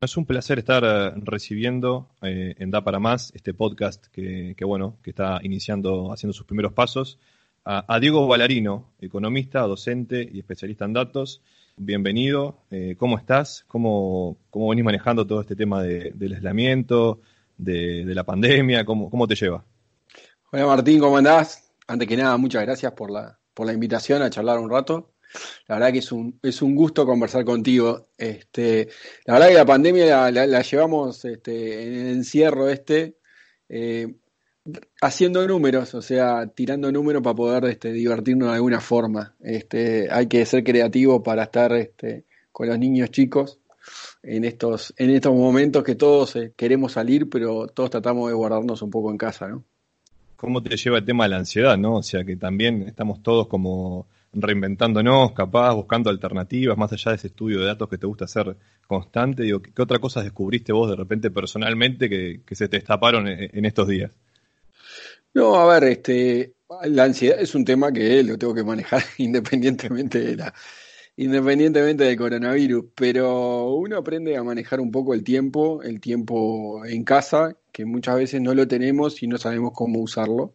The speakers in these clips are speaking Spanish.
es un placer estar eh, recibiendo eh, en Da para Más este podcast que, bueno, que está iniciando, haciendo sus primeros pasos, a, Diego Ballarino, economista, docente y especialista en datos. Bienvenido, eh, ¿cómo estás? ¿Cómo, ¿Cómo venís manejando todo este tema del aislamiento, de, la pandemia? ¿Cómo, ¿Cómo te lleva? Hola Martín, ¿cómo andás? Antes que nada, muchas gracias por la, por la invitación a charlar un rato. La verdad que es un, es un gusto conversar contigo. Este, la verdad que la pandemia la, llevamos este, en el encierro este, eh, haciendo números, o sea, tirando números para poder este, divertirnos de alguna forma. Este, hay que ser creativo para estar este, con los niños chicos en estos, en estos momentos que todos eh, queremos salir, pero todos tratamos de guardarnos un poco en casa, ¿no? ¿Cómo te lleva el tema de la ansiedad, no? O sea, que también estamos todos como reinventándonos, capaz, buscando alternativas, más allá de ese estudio de datos que te gusta hacer constante. ¿qué, otra cosa descubriste vos de repente personalmente que, se te destaparon en, estos días? No, a ver, este, la ansiedad es un tema que lo tengo que manejar independientemente de la, independientemente del coronavirus, pero uno aprende a manejar un poco el tiempo, el tiempo en casa, que muchas veces no lo tenemos y no sabemos cómo usarlo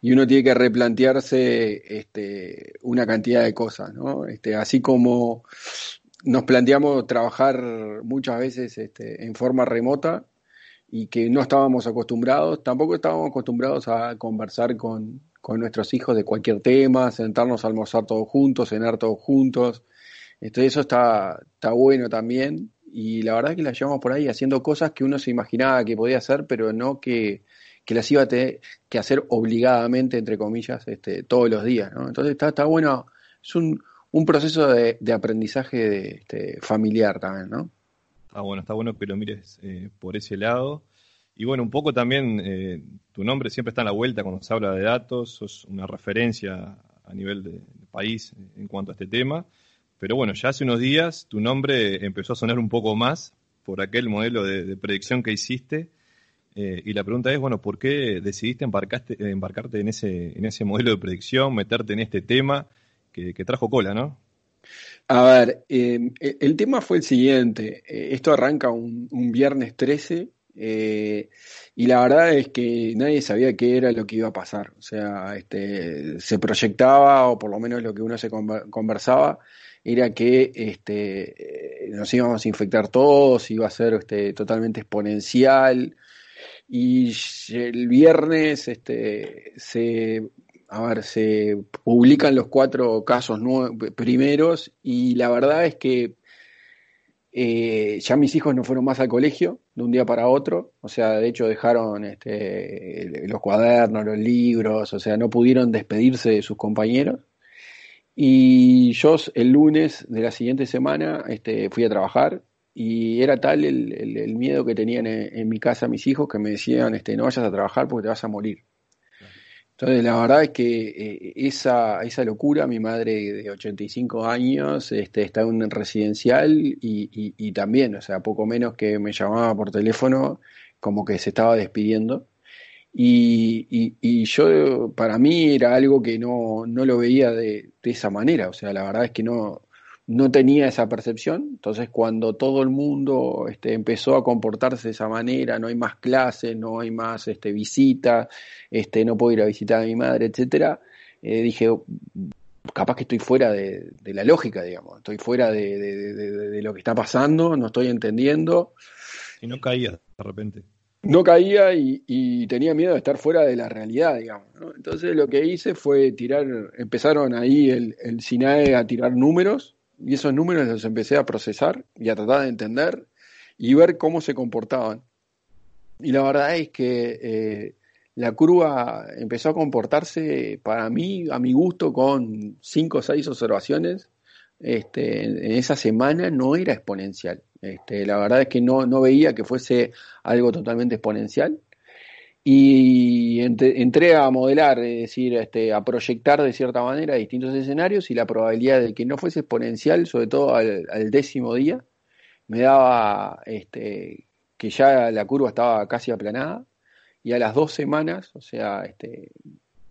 y uno tiene que replantearse este, una cantidad de cosas, ¿no? Este, así como nos planteamos trabajar muchas veces este, en forma remota y que no estábamos acostumbrados, tampoco estábamos acostumbrados a conversar con, con nuestros hijos de cualquier tema, sentarnos a almorzar todos juntos, cenar todos juntos. Entonces eso está, está bueno también y la verdad es que la llevamos por ahí haciendo cosas que uno se imaginaba que podía hacer, pero no que, que las iba a tener que hacer obligadamente, entre comillas, este, todos los días. Entonces está, bueno, es un, proceso de, aprendizaje este, familiar también, ¿no? Está bueno, está bueno que lo mires eh, por ese lado. Y bueno, un poco también eh, tu nombre siempre está en la vuelta cuando se habla de datos, sos una referencia a nivel de, país en cuanto a este tema. Pero bueno, ya hace unos días tu nombre empezó a sonar un poco más por aquel modelo de predicción que hiciste eh, y la pregunta es, bueno, ¿por qué decidiste embarcarte en ese, en ese modelo de predicción, meterte en este tema que, trajo cola, ¿no? A ver, em, e, el tema fue el siguiente. Eh, esto arranca un, viernes 13 eh, y la verdad es que nadie sabía qué era lo que iba a pasar. O sea, este, se proyectaba, o por lo menos lo que uno se conversaba, era que este, nos íbamos a infectar todos, iba a ser este, totalmente exponencial. Y el viernes este, se, a ver, se publican los cuatro casos primeros y la verdad es que eh, ya mis hijos no fueron más al colegio de un día para otro, o sea, de hecho dejaron este, los cuadernos, los libros, o sea, no pudieron despedirse de sus compañeros. Y yo el lunes de la siguiente semana este, fui a trabajar y era tal el, miedo que tenían en, mi casa mis hijos que me decían, este, no vayas a trabajar porque te vas a morir. Entonces, la verdad es que eh, esa, esa locura, mi madre de 85 años este, está en un residencial y, y, también, o sea, poco menos que me llamaba por teléfono como que se estaba despidiendo. Y, y, yo, para mí era algo que no, no lo veía de, de, esa manera, o sea, la verdad es que no, no tenía esa percepción. Entonces, cuando todo el mundo este, empezó a comportarse de esa manera, no hay más clases, no hay más este, visitas, este, no puedo ir a visitar a mi madre, etcétera, eh, dije, capaz que estoy fuera de, la lógica, digamos, estoy fuera de, lo que está pasando, no estoy entendiendo. Y no caía de repente. No caía y, tenía miedo de estar fuera de la realidad, digamos. Entonces lo que hice fue tirar, empezaron ahí el, el SINAE a tirar números y esos números los empecé a procesar y a tratar de entender y ver cómo se comportaban. Y la verdad es que eh, la curva empezó a comportarse para mí, a mi gusto, con cinco o seis observaciones. Este, en esa semana no era exponencial. Este, la verdad es que no, no veía que fuese algo totalmente exponencial y entré a modelar, es decir, este, a proyectar de cierta manera distintos escenarios y la probabilidad de que no fuese exponencial, sobre todo al, décimo día, me daba este, que ya la curva estaba casi aplanada y a las dos semanas, o sea, este,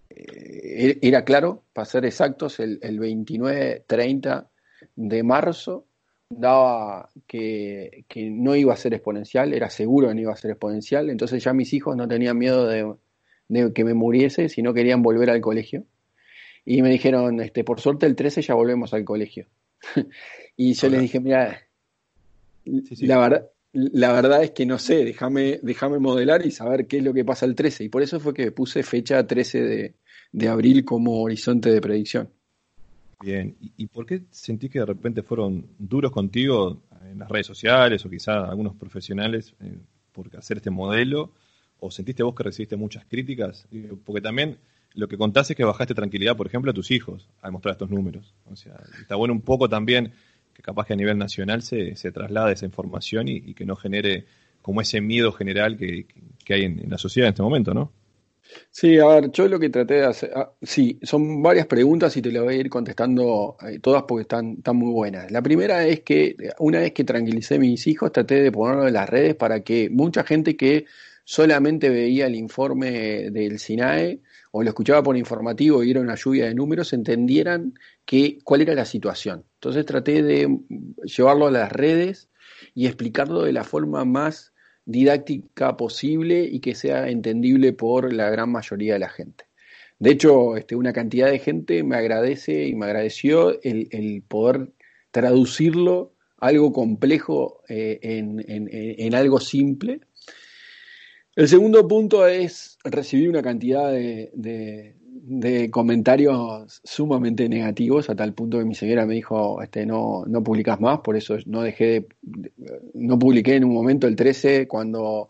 eh, era claro, para ser exactos, el, el 29-30 de marzo, daba que, no iba a ser exponencial, era seguro que no iba a ser exponencial, entonces ya mis hijos no tenían miedo de, que me muriese, sino querían volver al colegio. Y me dijeron, este, por suerte el 13 ya volvemos al colegio. y yo les dije, mira, La, verdad, la verdad es que no sé, déjame, déjame modelar y saber qué es lo que pasa el 13. Y por eso fue que puse fecha 13 de, de abril como horizonte de predicción. Bien, ¿Y, por qué sentí que de repente fueron duros contigo en las redes sociales o quizá algunos profesionales eh, por hacer este modelo? ¿O sentiste vos que recibiste muchas críticas? Porque también lo que contaste es que bajaste tranquilidad, por ejemplo, a tus hijos al mostrar estos números. O sea, está bueno un poco también que capaz que a nivel nacional se, se traslade esa información y, que no genere como ese miedo general que, hay en la sociedad en este momento, ¿no? Sí, a ver, yo lo que traté de hacer, ah, sí, son varias preguntas y te las voy a ir contestando eh, todas porque están, están muy buenas. La primera es que una vez que tranquilicé a mis hijos, traté de ponerlo en las redes para que mucha gente que solamente veía el informe del SINAE o lo escuchaba por informativo y era una lluvia de números, entendieran que, cuál era la situación. Entonces traté de llevarlo a las redes y explicarlo de la forma más didáctica posible y que sea entendible por la gran mayoría de la gente. De hecho, este, una cantidad de gente me agradece y me agradeció el, poder traducirlo algo complejo eh, en, algo simple. El segundo punto es recibir una cantidad de, de comentarios sumamente negativos a tal punto que mi señora me dijo este no no publicas más por eso no dejé de, no publiqué en un momento el 13 cuando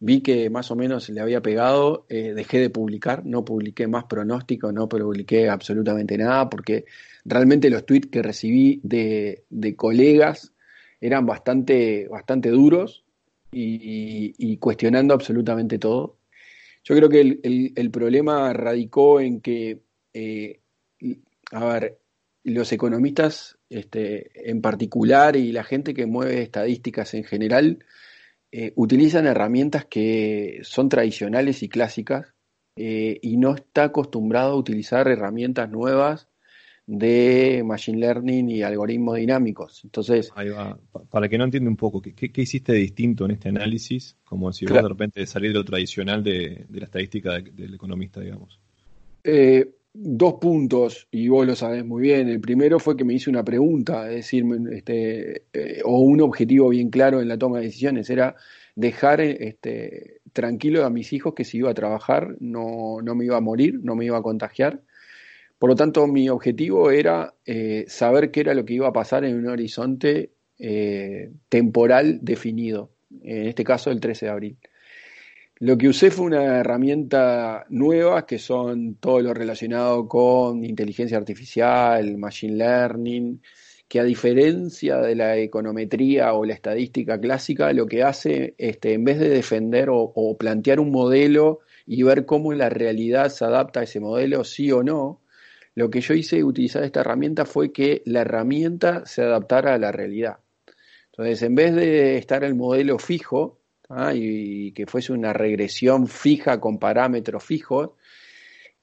vi que más o menos le había pegado eh, dejé de publicar no publiqué más pronóstico no publiqué absolutamente nada porque realmente los tweets que recibí de, de colegas eran bastante bastante duros y cuestionando absolutamente todo yo creo que el, problema radicó en que, eh, a ver, los economistas este, en particular y la gente que mueve estadísticas en general eh, utilizan herramientas que son tradicionales y clásicas eh, y no está acostumbrado a utilizar herramientas nuevas de Machine Learning y algoritmos dinámicos. Entonces, Ahí va. Para que no entienda un poco, ¿qué, hiciste de distinto en este análisis? Como si vos de repente salir de lo tradicional de, la estadística del economista, digamos. Eh, dos puntos, y vos lo sabés muy bien. El primero fue que me hice una pregunta, es decir, este, eh, o un objetivo bien claro en la toma de decisiones, era dejar este, tranquilo a mis hijos que si iba a trabajar no, no me iba a morir, no me iba a contagiar por lo tanto, mi objetivo era eh, saber qué era lo que iba a pasar en un horizonte eh, temporal definido, en este caso el 13 de abril. Lo que usé fue una herramienta nueva, que son todo lo relacionado con inteligencia artificial, machine learning, que a diferencia de la econometría o la estadística clásica, lo que hace, este, en vez de defender o, o plantear un modelo y ver cómo la realidad se adapta a ese modelo, sí o no, lo que yo hice utilizar esta herramienta fue que la herramienta se adaptara a la realidad. Entonces, en vez de estar el modelo fijo y, que fuese una regresión fija con parámetros fijos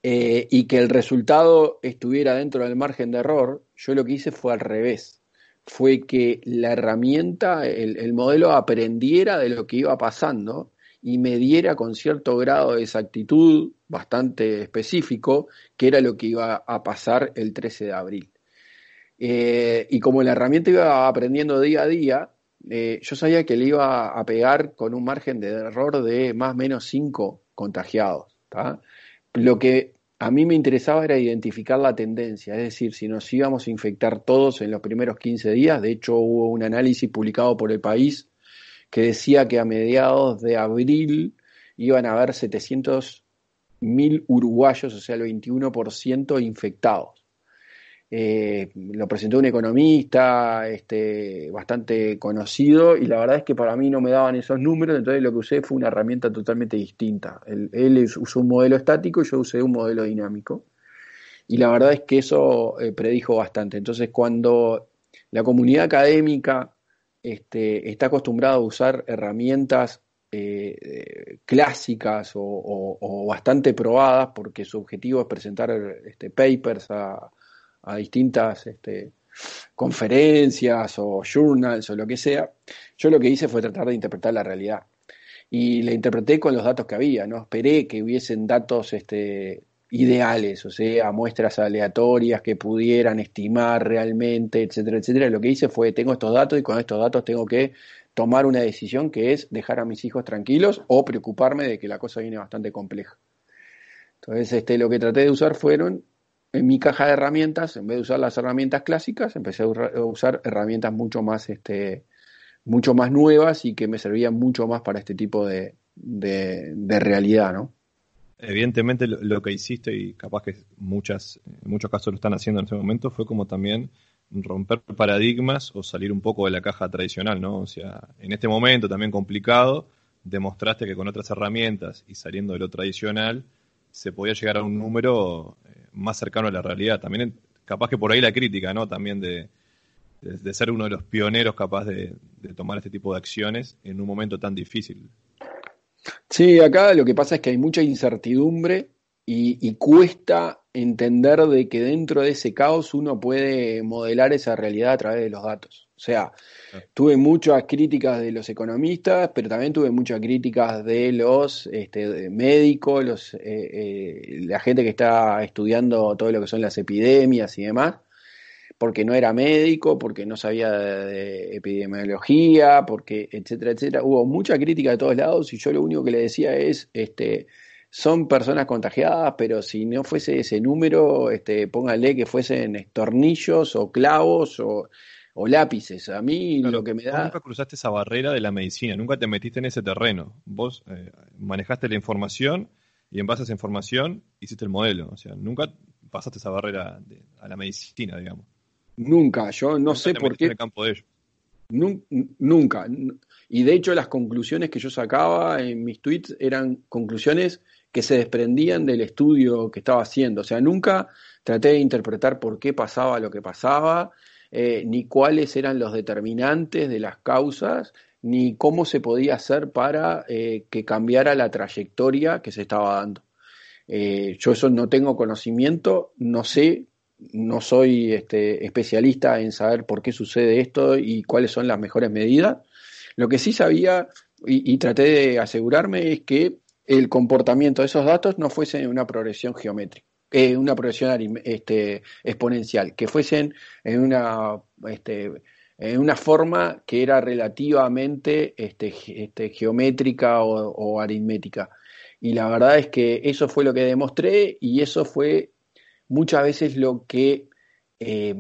eh, y que el resultado estuviera dentro del margen de error, yo lo que hice fue al revés. Fue que la herramienta, el modelo aprendiera de lo que iba pasando y me diera con cierto grado de exactitud bastante específico qué era lo que iba a pasar el 13 de abril. Eh, y como la herramienta iba aprendiendo día a día, eh, yo sabía que le iba a pegar con un margen de error de más o menos 5 contagiados. Lo que a mí me interesaba era identificar la tendencia, es decir, si nos íbamos a infectar todos en los primeros 15 días, de hecho hubo un análisis publicado por el país que decía que a mediados de abril iban a haber 700 mil uruguayos, o sea, el 21% infectados. Eh, lo presentó un economista este, bastante conocido y la verdad es que para mí no me daban esos números, entonces lo que usé fue una herramienta totalmente distinta. Él, usó un modelo estático y yo usé un modelo dinámico. Y la verdad es que eso eh, predijo bastante. Entonces cuando la comunidad académica este, está acostumbrado a usar herramientas eh, clásicas o, bastante probadas porque su objetivo es presentar este, papers a, distintas este, conferencias o journals o lo que sea, yo lo que hice fue tratar de interpretar la realidad. Y la interpreté con los datos que había, no esperé que hubiesen datos este, ideales, o sea, muestras aleatorias que pudieran estimar realmente, etcétera, etcétera. Lo que hice fue, tengo estos datos y con estos datos tengo que tomar una decisión que es dejar a mis hijos tranquilos o preocuparme de que la cosa viene bastante compleja. Entonces, este, lo que traté de usar fueron en mi caja de herramientas, en vez de usar las herramientas clásicas, empecé a usar herramientas mucho más, este, mucho más nuevas y que me servían mucho más para este tipo de, de, realidad, ¿no? Evidentemente lo, que hiciste, y capaz que muchas, muchos casos lo están haciendo en este momento, fue como también romper paradigmas o salir un poco de la caja tradicional, ¿no? O sea, en este momento también complicado, demostraste que con otras herramientas y saliendo de lo tradicional, se podía llegar a un número eh, más cercano a la realidad. También capaz que por ahí la crítica, ¿no? También de, de, ser uno de los pioneros capaz de, tomar este tipo de acciones en un momento tan difícil. Sí, acá lo que pasa es que hay mucha incertidumbre y, cuesta entender de que dentro de ese caos uno puede modelar esa realidad a través de los datos. O sea, tuve muchas críticas de los economistas, pero también tuve muchas críticas de los este, médicos, los, eh, eh, la gente que está estudiando todo lo que son las epidemias y demás porque no era médico, porque no sabía de, epidemiología, porque etcétera, etcétera. Hubo mucha crítica de todos lados y yo lo único que le decía es, este, son personas contagiadas, pero si no fuese ese número, este, póngale que fuesen tornillos o clavos o, lápices. A mí lo que me da... nunca cruzaste esa barrera de la medicina, nunca te metiste en ese terreno. Vos eh, manejaste la información y en base a esa información hiciste el modelo. O sea, nunca pasaste esa barrera a la medicina, digamos. Nunca, yo no sé por qué. Nunca. Y de hecho las conclusiones que yo sacaba en mis tweets eran conclusiones que se desprendían del estudio que estaba haciendo. O sea, nunca traté de interpretar por qué pasaba lo que pasaba, eh, ni cuáles eran los determinantes de las causas, ni cómo se podía hacer para eh, que cambiara la trayectoria que se estaba dando. Eh, yo eso no tengo conocimiento, no sé no soy este, especialista en saber por qué sucede esto y cuáles son las mejores medidas. Lo que sí sabía y, traté de asegurarme es que el comportamiento de esos datos no fuese una progresión geométrica, eh, una progresión este, exponencial, que fuesen en una, este, en una forma que era relativamente geométrica o aritmética. Y la verdad es que eso fue lo que demostré y eso fue muchas veces lo que eh,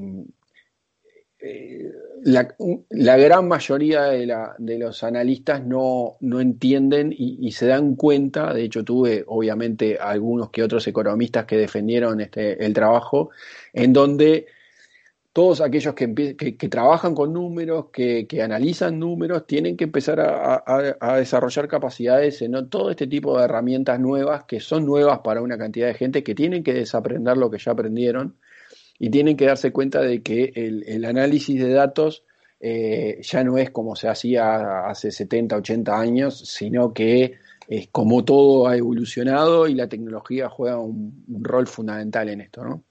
eh, la, gran mayoría de, los analistas no, entienden y, se dan cuenta, de hecho tuve obviamente algunos que otros economistas que defendieron este, el trabajo, en donde todos aquellos que, trabajan con números, que, analizan números, tienen que empezar a, desarrollar capacidades en todo este tipo de herramientas nuevas, que son nuevas para una cantidad de gente, que tienen que desaprender lo que ya aprendieron y tienen que darse cuenta de que el, análisis de datos eh, ya no es como se hacía hace 70, 80 años, sino que es como todo ha evolucionado y la tecnología juega un, un rol fundamental en esto, ¿no?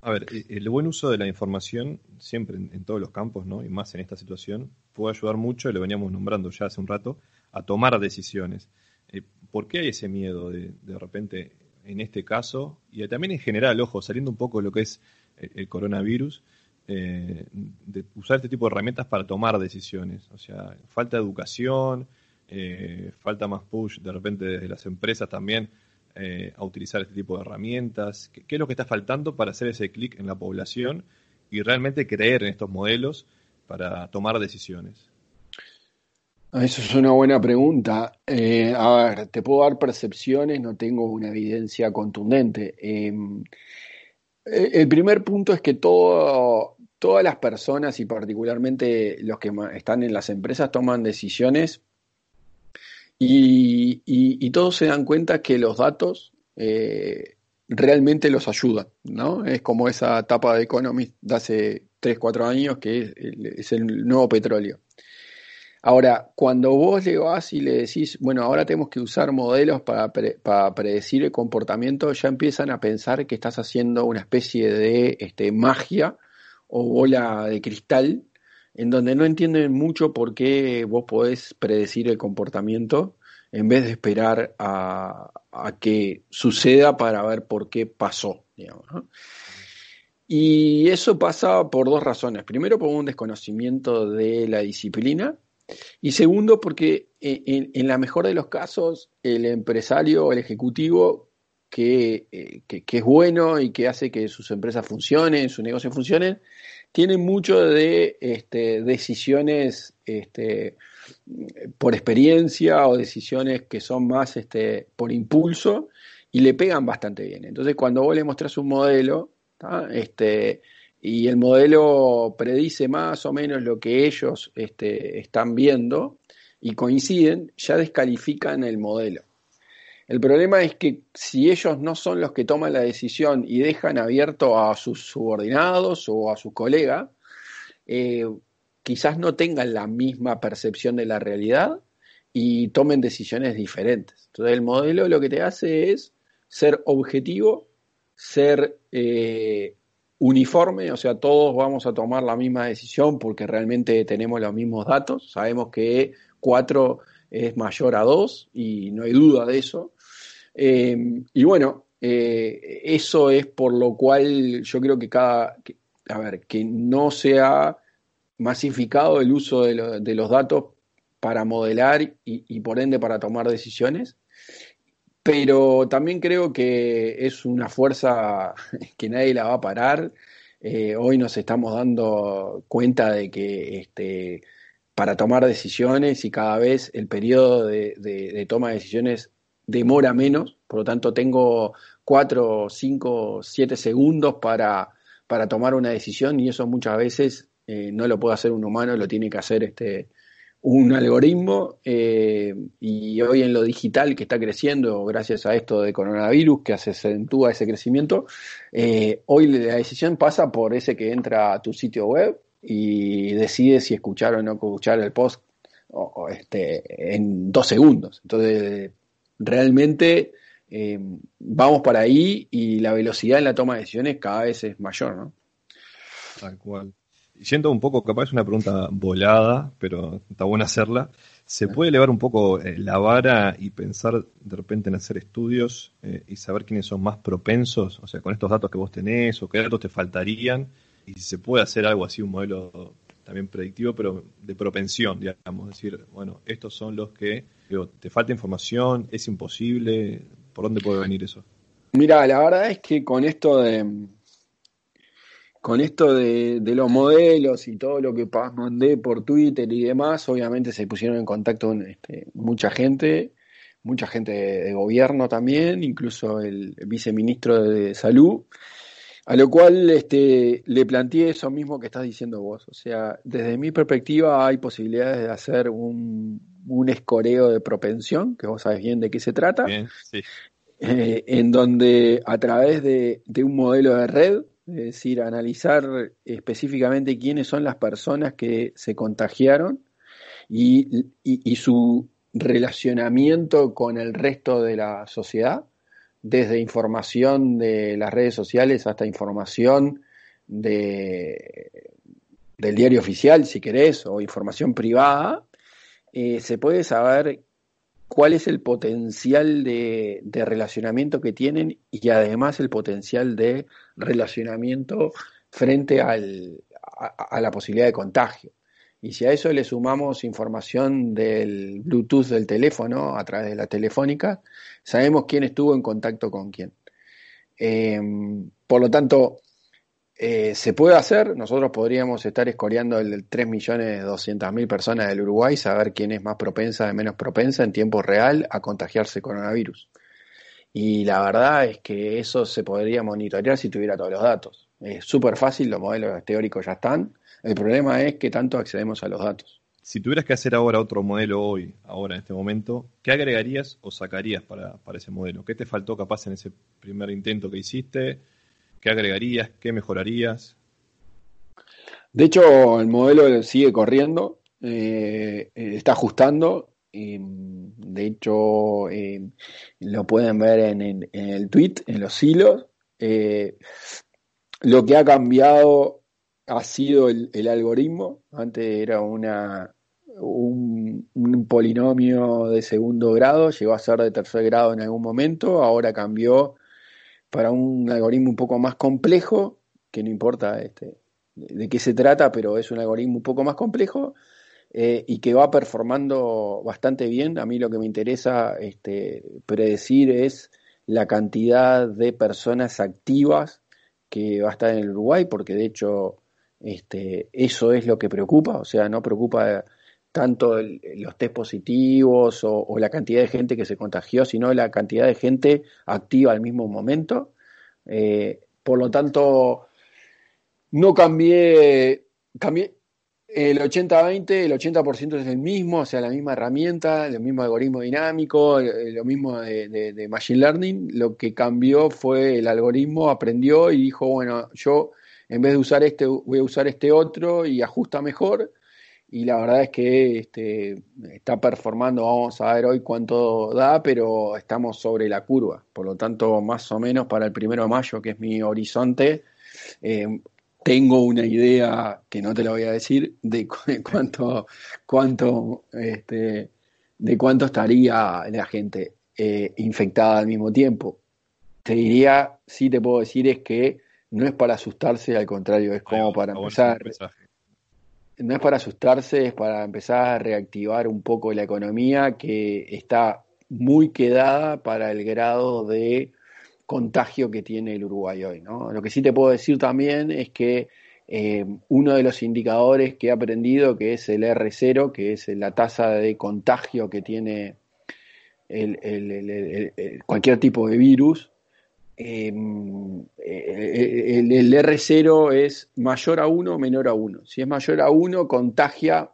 A ver, eh, el buen uso de la información, siempre en, todos los campos, ¿no? y más en esta situación, puede ayudar mucho, y lo veníamos nombrando ya hace un rato, a tomar decisiones. Eh, ¿Por qué hay ese miedo de, de repente, en este caso, y también en general, ojo, saliendo un poco de lo que es eh, el, coronavirus, de usar este tipo de herramientas para tomar decisiones? O sea, falta educación, falta más push de repente desde las empresas también eh, a utilizar este tipo de herramientas? ¿Qué, es lo que está faltando para hacer ese clic en la población y realmente creer en estos modelos para tomar decisiones? Ah, eso es una buena pregunta. Eh, a ver, te puedo dar percepciones, no tengo una evidencia contundente. Em, eh, el primer punto es que todas las personas y particularmente los que están en las empresas toman decisiones y, todos se dan cuenta que los datos eh, realmente los ayudan, ¿no? Es como esa etapa de Economist de hace 3, 4 años que es, el nuevo petróleo. Ahora, cuando vos le vas y le decís, bueno, ahora tenemos que usar modelos para, predecir el comportamiento, ya empiezan a pensar que estás haciendo una especie de este, magia o bola de cristal, en donde no entienden mucho por qué vos podés predecir el comportamiento en vez de esperar a, que suceda para ver por qué pasó. Y eso pasa por dos razones. Primero, por un desconocimiento de la disciplina. Y segundo, porque en, la mejor de los casos, el empresario o el ejecutivo eh, que, es bueno y que hace que sus empresas funcionen, su negocio funcione, tiene mucho de este, decisiones este, por experiencia o decisiones que son más este, por impulso y le pegan bastante bien. Entonces, cuando vos le mostrás un modelo este, y el modelo predice más o menos lo que ellos este, están viendo y coinciden, ya descalifican el modelo. El problema es que si ellos no son los que toman la decisión y dejan abierto a sus subordinados o a sus colegas, eh, quizás no tengan la misma percepción de la realidad y tomen decisiones diferentes. Entonces el modelo lo que te hace es ser objetivo, ser eh, uniforme, o sea, todos vamos a tomar la misma decisión porque realmente tenemos los mismos datos, sabemos que 4 es mayor a 2 y no hay duda de eso. Eh, y bueno, eh, eso es por lo cual yo creo que cada, a ver, que no sea masificado el uso de, los datos para modelar y, por ende para tomar decisiones, pero también creo que es una fuerza que nadie la va a parar. Eh, hoy nos estamos dando cuenta de que este, para tomar decisiones y cada vez el periodo de, toma de decisiones demora menos, por lo tanto tengo cuatro, cinco, siete segundos para, para tomar una decisión y eso muchas veces eh, no lo puede hacer un humano, lo tiene que hacer este, un algoritmo eh, y hoy en lo digital que está creciendo gracias a esto de coronavirus que acentúa ese crecimiento, eh, hoy la decisión pasa por ese que entra a tu sitio web y decide si escuchar o no escuchar el post este, en dos segundos. Entonces, realmente vamos para ahí y la velocidad en la toma de decisiones cada vez es mayor, ¿no? Tal cual siento un poco, capaz es una pregunta volada, pero está bueno hacerla. ¿Se puede elevar un poco eh, la vara y pensar de repente en hacer estudios eh, y saber quiénes son más propensos? O sea, con estos datos que vos tenés o qué datos te faltarían. Y si se puede hacer algo así, un modelo también predictivo, pero de propensión, digamos. Decir, bueno, estos son los que, digo, te falta información, es imposible. ¿Por dónde puede venir eso? Mira, la verdad es que con esto de, con esto de, los modelos y todo lo que mandé por Twitter y demás, obviamente se pusieron en contacto este, mucha gente, mucha gente de, gobierno también, incluso el, viceministro de Salud, a lo cual este, le planteé eso mismo que estás diciendo vos. O sea, desde mi perspectiva hay posibilidades de hacer un, escoreo de propensión, que vos sabés bien de qué se trata, eh, en donde a través de un modelo de red, es decir, analizar específicamente quiénes son las personas que se contagiaron y, su relacionamiento con el resto de la sociedad, desde información de las redes sociales hasta información de, del diario oficial, si querés, o información privada, eh, se puede saber cuál es el potencial de, relacionamiento que tienen y además el potencial de relacionamiento frente al, a, la posibilidad de contagio. Y si a eso le sumamos información del Bluetooth del teléfono a través de la telefónica, sabemos quién estuvo en contacto con quién. Eh, por lo tanto, eh, se puede hacer, nosotros podríamos estar escoreando el 3.200.000 personas del Uruguay, saber quién es más propensa, de menos propensa en tiempo real a contagiarse coronavirus. Y la verdad es que eso se podría monitorear si tuviera todos los datos. Es súper fácil, los modelos teóricos ya están. El problema es que tanto accedemos a los datos. Si tuvieras que hacer ahora otro modelo hoy, ahora en este momento, ¿qué agregarías o sacarías para, para ese modelo? ¿Qué te faltó capaz en ese primer intento que hiciste? ¿Qué agregarías? ¿Qué mejorarías? De hecho, el modelo sigue corriendo, eh, eh, está ajustando. de hecho, eh, lo pueden ver en, el tweet, en los hilos. lo que ha cambiado ha sido el, algoritmo. Antes era una, un, polinomio de segundo grado, llegó a ser de tercer grado en algún momento, ahora cambió para un algoritmo un poco más complejo, que no importa este, de qué se trata, pero es un algoritmo un poco más complejo eh, y que va performando bastante bien. A mí lo que me interesa este, predecir es la cantidad de personas activas que va a estar en el Uruguay, porque de hecho este, eso es lo que preocupa, o sea, no preocupa tanto los test positivos o, la cantidad de gente que se contagió, sino la cantidad de gente activa al mismo momento. Eh, por lo tanto, no cambié, el 80-20, el 80% es el mismo, o sea, la misma herramienta, el mismo algoritmo dinámico, eh, lo mismo de, Machine Learning. Lo que cambió fue el algoritmo, aprendió y dijo, bueno, yo en vez de usar este, voy a usar este otro y ajusta mejor. Y la verdad es que este, está performando, vamos a ver hoy cuánto da, pero estamos sobre la curva. Por lo tanto, más o menos para el primero de mayo, que es mi horizonte, eh, tengo una idea que no te la voy a decir de, cuánto, cuánto, este, de estaría la gente eh, infectada al mismo tiempo. Te diría, sí te puedo decir, es que no es para asustarse, al contrario, es como para empezar. No es para asustarse, es para empezar a reactivar un poco la economía que está muy quedada para el grado de contagio que tiene el Uruguay hoy. ¿no? Lo que sí te puedo decir también es que eh, uno de los indicadores que he aprendido, que es el R0, que es la tasa de contagio que tiene cualquier tipo de virus, eh, el, el, R0 es mayor a 1 o menor a 1. Si es mayor a 1, contagia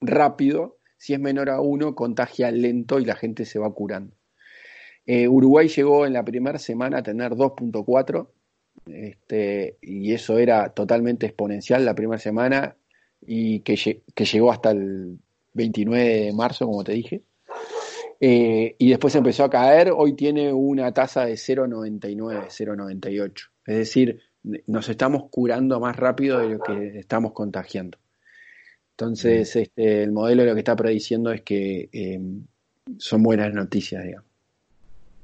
rápido. Si es menor a 1, contagia lento y la gente se va curando. Eh, Uruguay llegó en la primera semana a tener 2.4 este, y eso era totalmente exponencial la primera semana y que, llegó hasta el 29 de marzo, como te dije. Eh, y después empezó a caer, hoy tiene una tasa de 0,99, 0,98. Es decir, nos estamos curando más rápido de lo que estamos contagiando. Entonces, este, el modelo lo que está prediciendo es que eh, son buenas noticias, digamos.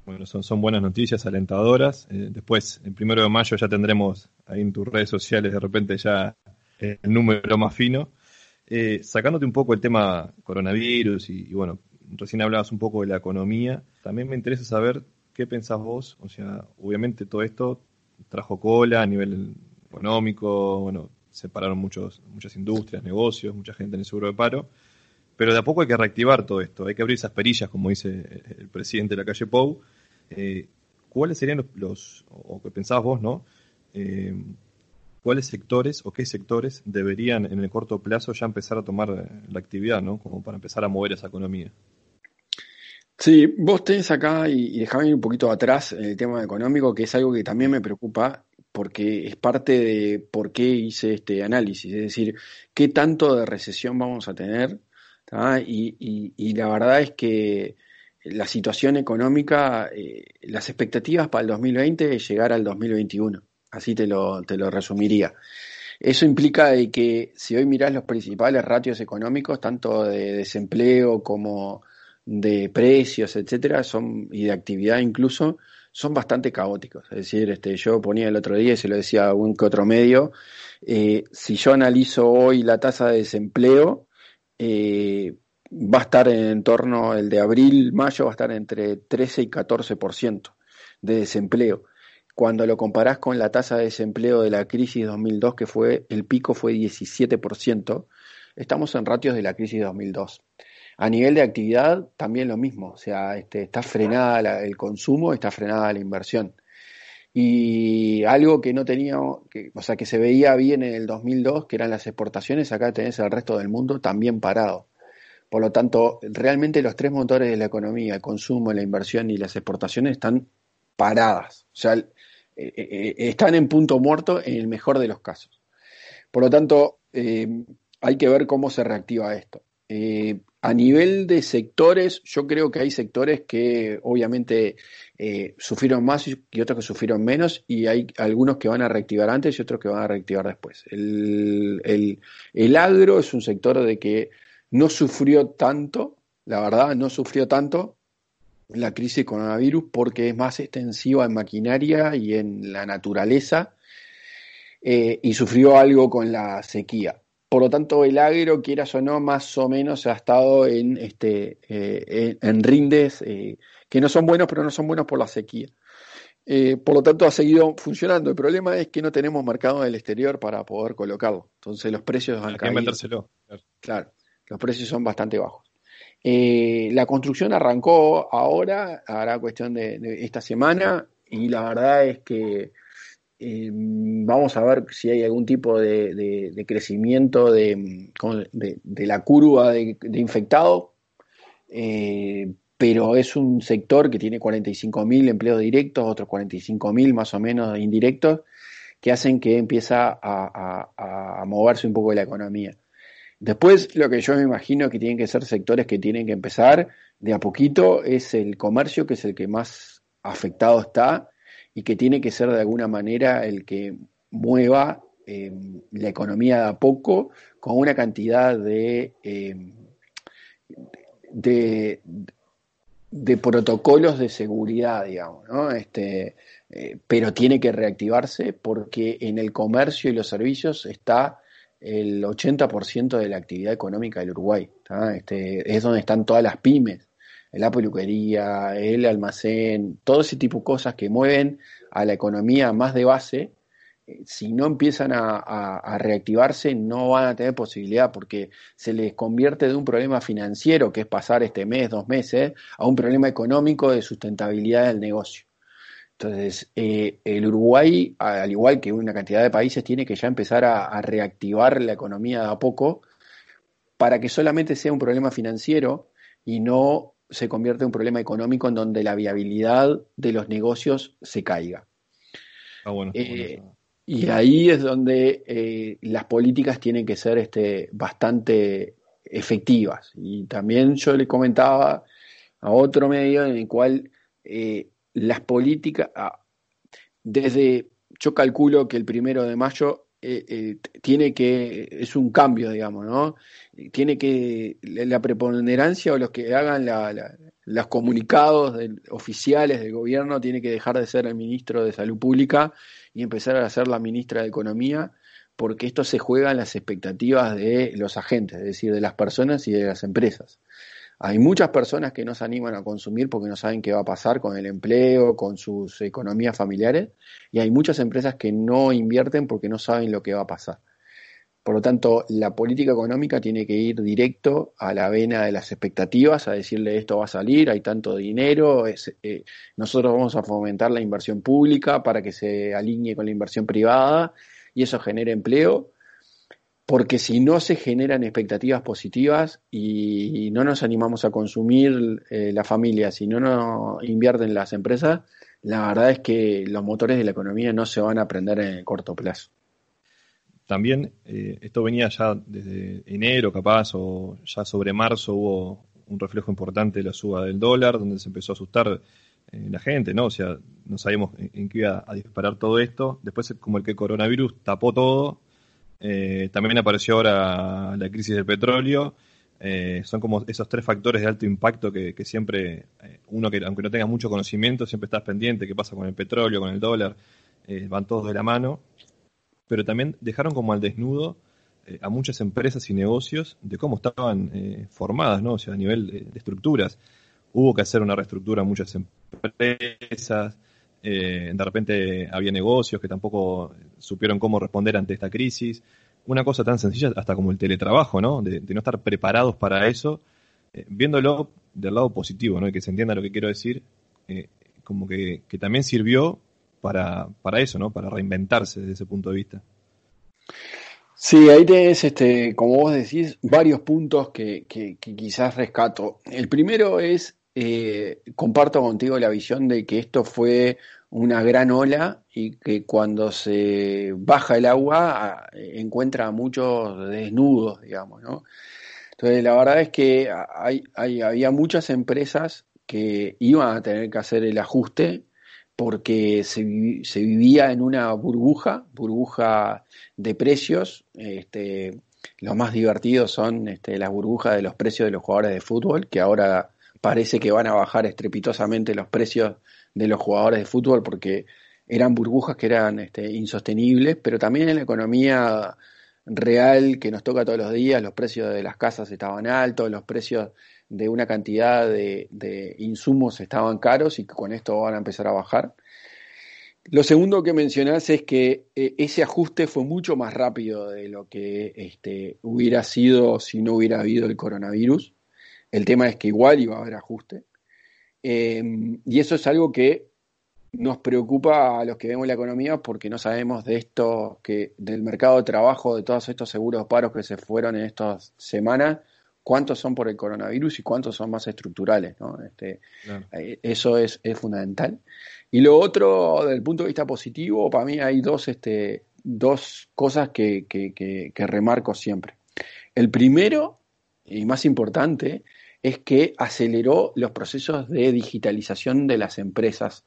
Bueno, son, son buenas noticias, alentadoras. Eh, después, el primero de mayo ya tendremos ahí en tus redes sociales de repente ya el número más fino. Eh, sacándote un poco el tema coronavirus y, bueno, recién hablabas un poco de la economía, también me interesa saber qué pensás vos. O sea, obviamente todo esto trajo cola a nivel económico, bueno, separaron muchos, muchas industrias, negocios, mucha gente en el seguro de paro. Pero de a poco hay que reactivar todo esto, hay que abrir esas perillas, como dice el presidente de la calle Pou. Eh, ¿Cuáles serían los, o que pensabas vos, ¿no? Eh, ¿Cuáles sectores o qué sectores deberían en el corto plazo ya empezar a tomar la actividad, ¿no? Como para empezar a mover esa economía. Sí, vos tenés acá, y, y dejame ir un poquito atrás el tema económico, que es algo que también me preocupa, porque es parte de por qué hice este análisis, es decir, qué tanto de recesión vamos a tener y, la verdad es que la situación económica, eh, las expectativas para el 2020 es llegar al 2021, así te lo, te lo resumiría. Eso implica de que si hoy mirás los principales ratios económicos, tanto de desempleo como de precios, etcétera, son, y de actividad incluso, son bastante caóticos. Es decir, este, yo ponía el otro día y se lo decía a un que otro medio, eh, si yo analizo hoy la tasa de desempleo, eh, va a estar en torno, el de abril, mayo, va a estar entre 13 y 14% de desempleo. Cuando lo comparás con la tasa de desempleo de la crisis 2002, que fue, el pico fue 17%, estamos en ratios de la crisis 2002. A nivel de actividad, también lo mismo, o sea, este, está frenada el consumo, está frenada la inversión. Y algo que no tenía, o sea, que se veía bien en el 2002, que eran las exportaciones, acá tenés el resto del mundo también parado. Por lo tanto, realmente los tres motores de la economía, el consumo, la inversión y las exportaciones están paradas. O sea, eh, eh, eh, están en punto muerto en el mejor de los casos. Por lo tanto, hay que ver cómo se reactiva esto. A nivel de sectores, yo creo que hay sectores que obviamente eh, sufrieron más y otros que sufrieron menos, y hay algunos que van a reactivar antes y otros que van a reactivar después. El, el agro es un sector de que no sufrió tanto, la verdad, no sufrió tanto la crisis coronavirus porque es más extensiva en maquinaria y en la naturaleza eh, y sufrió algo con la sequía. Por lo tanto, el agro, quieras o no, más o menos ha estado en, este, eh, en rindes eh, que no son buenos, pero no son buenos por la sequía. por lo tanto, ha seguido funcionando. El problema es que no tenemos mercado en el exterior para poder colocarlo. Entonces, los precios han caído. Claro, los precios son bastante bajos. la construcción arrancó ahora, hará cuestión de, esta semana, y la verdad es que eh, vamos a ver si hay algún tipo de, crecimiento de, la curva de, infectados, eh, pero es un sector que tiene 45.000 empleos directos, otros 45.000 más o menos indirectos, que hacen que empieza a, moverse un poco la economía. Después, lo que yo me imagino que tienen que ser sectores que tienen que empezar de a poquito es el comercio, que es el que más afectado está, y que tiene que ser de alguna manera el que mueva em, la economía de a poco con una cantidad de, em, de, protocolos de seguridad, digamos, ¿no? Este, eh, pero tiene que reactivarse porque en el comercio y los servicios está el 80% de la actividad económica del Uruguay. Este, es donde están todas las pymes la peluquería, el almacén, todo ese tipo de cosas que mueven a la economía más de base, eh, si no empiezan a, reactivarse no van a tener posibilidad porque se les convierte de un problema financiero, que es pasar este mes, dos meses, a un problema económico de sustentabilidad del negocio. Entonces, eh, el Uruguay, al igual que una cantidad de países, tiene que ya empezar a reactivar la economía de a poco para que solamente sea un problema financiero y no se convierte en un problema económico en donde la viabilidad de los negocios se caiga. Ah, eh, y ahí es donde eh, las políticas tienen que ser este, bastante efectivas. Y también yo le comentaba a otro medio en el cual eh, las políticas, ah, desde, yo calculo que el primero de mayo eh, eh, tiene que, es un cambio, digamos, ¿no? Tiene que, la preponderancia o los que hagan los comunicados oficiales del gobierno tiene que dejar de ser el ministro de Salud Pública y empezar a ser la ministra de Economía, porque esto se juega en las expectativas de los agentes, es decir, de las personas y de las empresas. Hay muchas personas que no se animan a consumir porque no saben qué va a pasar con el empleo, con sus economías familiares, y hay muchas empresas que no invierten porque no saben lo que va a pasar. Por lo tanto, la política económica tiene que ir directo a la vena de las expectativas, a decirle esto va a salir, hay tanto dinero, eh, nosotros vamos a fomentar la inversión pública para que se alinee con la inversión privada y eso genere empleo porque si no se generan expectativas positivas y no nos animamos a consumir eh, la familia, si no nos invierten las empresas, la verdad es que los motores de la economía no se van a aprender en el corto plazo. También eh, esto venía ya desde enero capaz o ya sobre marzo hubo un reflejo importante de la suba del dólar, donde se empezó a asustar eh, la gente, ¿no? O sea, no sabíamos en, qué iba a disparar todo esto. Después, como el que el coronavirus tapó todo, eh, también apareció ahora la crisis del petróleo. Eh, son como esos tres factores de alto impacto que, siempre eh, uno que aunque no tenga mucho conocimiento siempre estás pendiente qué pasa con el petróleo, con el dólar, van todos de la mano. Pero también dejaron como al desnudo a muchas empresas y negocios de cómo estaban formadas, ¿no? O sea, a nivel de, de estructuras. Hubo que hacer una reestructura a muchas empresas. Eh, de repente había negocios que tampoco supieron cómo responder ante esta crisis. Una cosa tan sencilla hasta como el teletrabajo, ¿no? De, no estar preparados para eso, eh, viéndolo del lado positivo, ¿no? Y que se entienda lo que quiero decir, eh, como que, también sirvió para, para eso, ¿no? Para reinventarse desde ese punto de vista. Sí, ahí tenés, este, como vos decís, varios puntos que, que quizás rescato. El primero es eh, comparto contigo la visión de que esto fue una gran ola y que cuando se baja el agua encuentra a muchos desnudos, digamos, ¿no? Entonces, la verdad es que hay, había muchas empresas que iban a tener que hacer el ajuste porque se, vivía en una burbuja, burbuja de precios. Este, los más divertidos son este, las burbujas de los precios de los jugadores de fútbol, que ahora parece que van a bajar estrepitosamente los precios de los jugadores de fútbol porque eran burbujas que eran este, insostenibles, pero también en la economía real que nos toca todos los días, los precios de las casas estaban altos, los precios de una cantidad de, insumos estaban caros y con esto van a empezar a bajar. Lo segundo que mencionás es que eh, ese ajuste fue mucho más rápido de lo que este, hubiera sido si no hubiera habido el coronavirus. El tema es que igual iba a haber ajuste. Em, y eso es algo que nos preocupa a los que vemos la economía porque no sabemos de esto, que del mercado de trabajo, de todos estos seguros paros que se fueron en estas semanas, cuántos son por el coronavirus y cuántos son más estructurales. ¿no? Este, eh, Eso es, fundamental. Y lo otro, desde el punto de vista positivo, para mí hay dos, este, dos cosas que, que, que remarco siempre. El primero, y más importante, es que aceleró los procesos de digitalización de las empresas,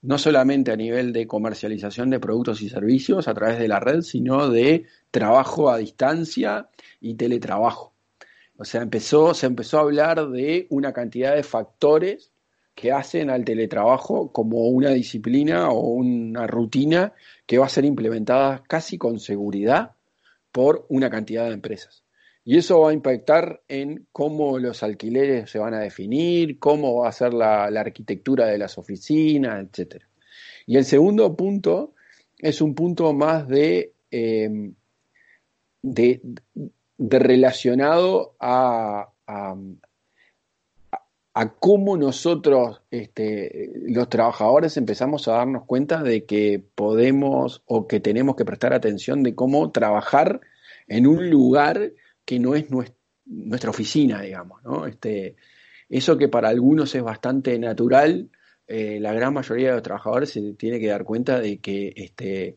no solamente a nivel de comercialización de productos y servicios a través de la red, sino de trabajo a distancia y teletrabajo. O sea, empezó, se empezó a hablar de una cantidad de factores que hacen al teletrabajo como una disciplina o una rutina que va a ser implementada casi con seguridad por una cantidad de empresas. Y eso va a impactar en cómo los alquileres se van a definir, cómo va a ser la, arquitectura de las oficinas, etc. Y el segundo punto es un punto más de, em, de, relacionado a, a, cómo nosotros, este, los trabajadores, empezamos a darnos cuenta de que podemos o que tenemos que prestar atención de cómo trabajar en un lugar que no es nuestra oficina, digamos, ¿no? Este, eso que para algunos es bastante natural, eh, la gran mayoría de los trabajadores se tiene que dar cuenta de que este,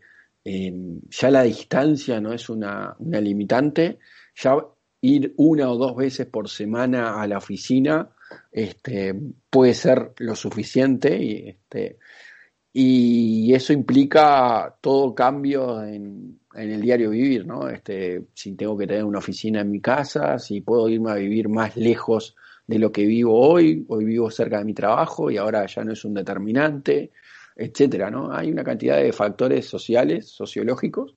ya la distancia no es una, limitante, ya ir una o dos veces por semana a la oficina este, puede ser lo suficiente este, y eso implica todo cambio en, en el diario vivir, ¿no? Este, si tengo que tener una oficina en mi casa, si puedo irme a vivir más lejos de lo que vivo hoy, hoy vivo cerca de mi trabajo y ahora ya no es un determinante, etcétera, ¿no? Hay una cantidad de factores sociales, sociológicos,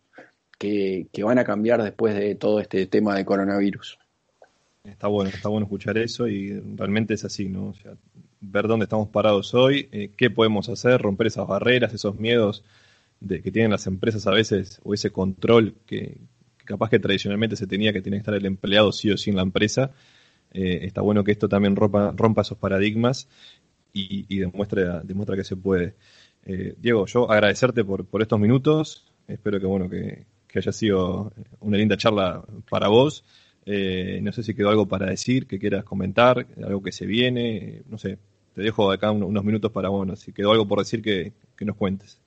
que, que van a cambiar después de todo este tema de coronavirus. Está bueno, está bueno escuchar eso y realmente es así, ¿no? O sea, ver dónde estamos parados hoy, eh, qué podemos hacer, romper esas barreras, esos miedos de, que tienen las empresas a veces, o ese control que, capaz que tradicionalmente se tenía que tiene que estar el empleado sí o sí en la empresa. Eh, está bueno que esto también rompa, rompa esos paradigmas y, y demuestre, demuestra que se puede. Eh, Diego, yo agradecerte por, por estos minutos. Espero que bueno que, haya sido una linda charla para vos. Eh, no sé si quedó algo para decir, que quieras comentar, algo que se viene. No sé, te dejo acá unos minutos para, bueno, si quedó algo por decir que nos cuentes.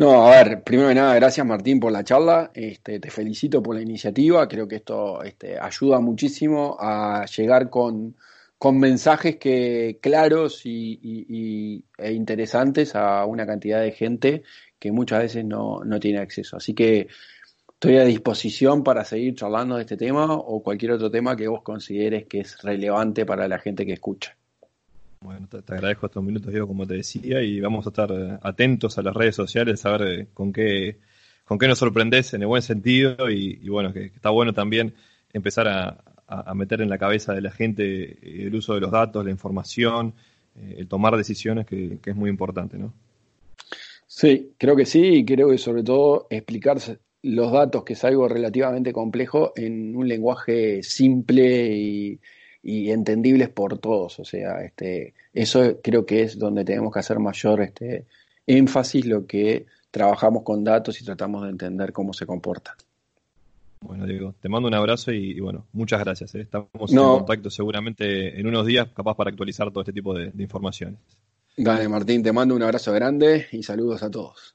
No, a ver, primero de nada, gracias Martín por la charla, este, te felicito por la iniciativa, creo que esto este, ayuda muchísimo a llegar con, mensajes que claros y, e interesantes a una cantidad de gente que muchas veces no, no tiene acceso. Así que estoy a disposición para seguir charlando de este tema o cualquier otro tema que vos consideres que es relevante para la gente que escucha. Bueno, te, agradezco estos minutos, Diego, como te decía, y vamos a estar eh, atentos a las redes sociales, a ver eh, con qué, con qué nos sorprendes en el buen sentido y, bueno, que, está bueno también empezar a, meter en la cabeza de la gente eh, el uso de los datos, la información, el tomar decisiones, que, que, es muy importante, ¿no? Sí, creo que sí, y creo que sobre todo explicarse los datos, que es algo relativamente complejo, en un lenguaje simple y y entendibles por todos. O sea, este, eso creo que es donde tenemos que hacer mayor este, énfasis lo que trabajamos con datos y tratamos de entender cómo se comportan. Bueno, Diego, te mando un abrazo y, bueno, muchas gracias. ¿eh? Estamos en contacto seguramente en unos días, capaz para actualizar todo este tipo de informaciones. Dale, Martín, te mando un abrazo grande y saludos a todos.